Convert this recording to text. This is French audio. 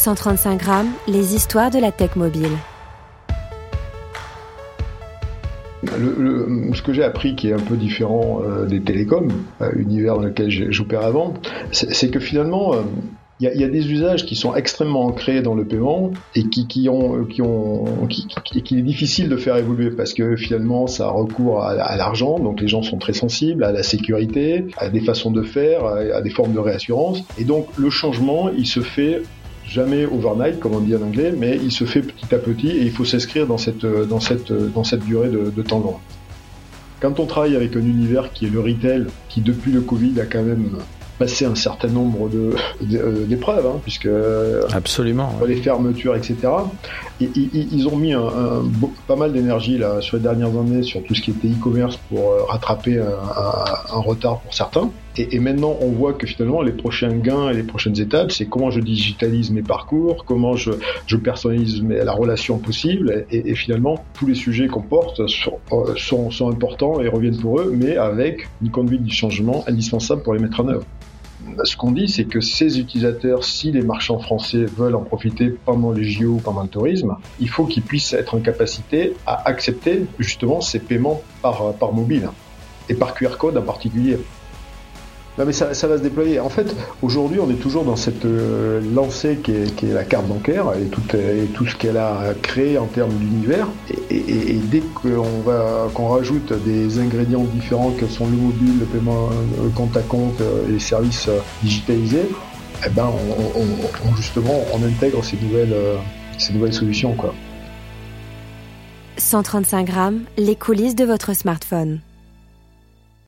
135 grammes, les histoires de la tech mobile. ce que j'ai appris qui est un peu différent euh, des télécoms, euh, univers dans lequel j'opère avant, c'est que finalement, euh, il y, a, des usages qui sont extrêmement ancrés dans le paiement et qui, ont, qui ont, qui, qui, est difficile de faire évoluer parce que finalement ça recourt à, à l'argent, donc les gens sont très sensibles à la sécurité, à des façons de faire, à des formes de réassurance, et donc le changement il se fait jamais overnight, comme on dit en anglais, mais il se fait petit à petit et il faut s'inscrire dans cette, dans cette, dans cette durée de, de temps long. Quand on travaille avec un univers qui est le retail, qui depuis le Covid a quand même passé un certain nombre de euh, d'épreuves, hein, puisque absolument les fermetures, etc. Et, ils ont mis un, pas mal d'énergie là sur les dernières années sur tout ce qui était e-commerce pour euh, rattraper un, un, retard pour certains. Et, maintenant, on voit que finalement, les prochains gains et les prochaines étapes, c'est comment je digitalise mes parcours, comment je, personnalise la relation possible. Et, finalement, tous les sujets qu'on porte sont, euh, sont importants et reviennent pour eux, mais avec une conduite du changement indispensable pour les mettre en œuvre ce qu'on dit, c'est que ces utilisateurs, si les marchands français veulent en profiter pendant les JO ou pendant le tourisme, il faut qu'ils puissent être en capacité à accepter justement ces paiements par, par mobile et par QR code en particulier. Mais ça, va se déployer. En fait, aujourd'hui, on est toujours dans cette euh, lancée qui est, la carte bancaire et tout, et tout ce qu'elle a créé en termes d'univers. Et, dès qu'on va qu'on rajoute des ingrédients différents que sont le mobile, le paiement euh, compte à compte euh, et les services digitalisés, eh ben on, justement on intègre ces nouvelles solutions quoi. 135 grammes, les coulisses de votre smartphone.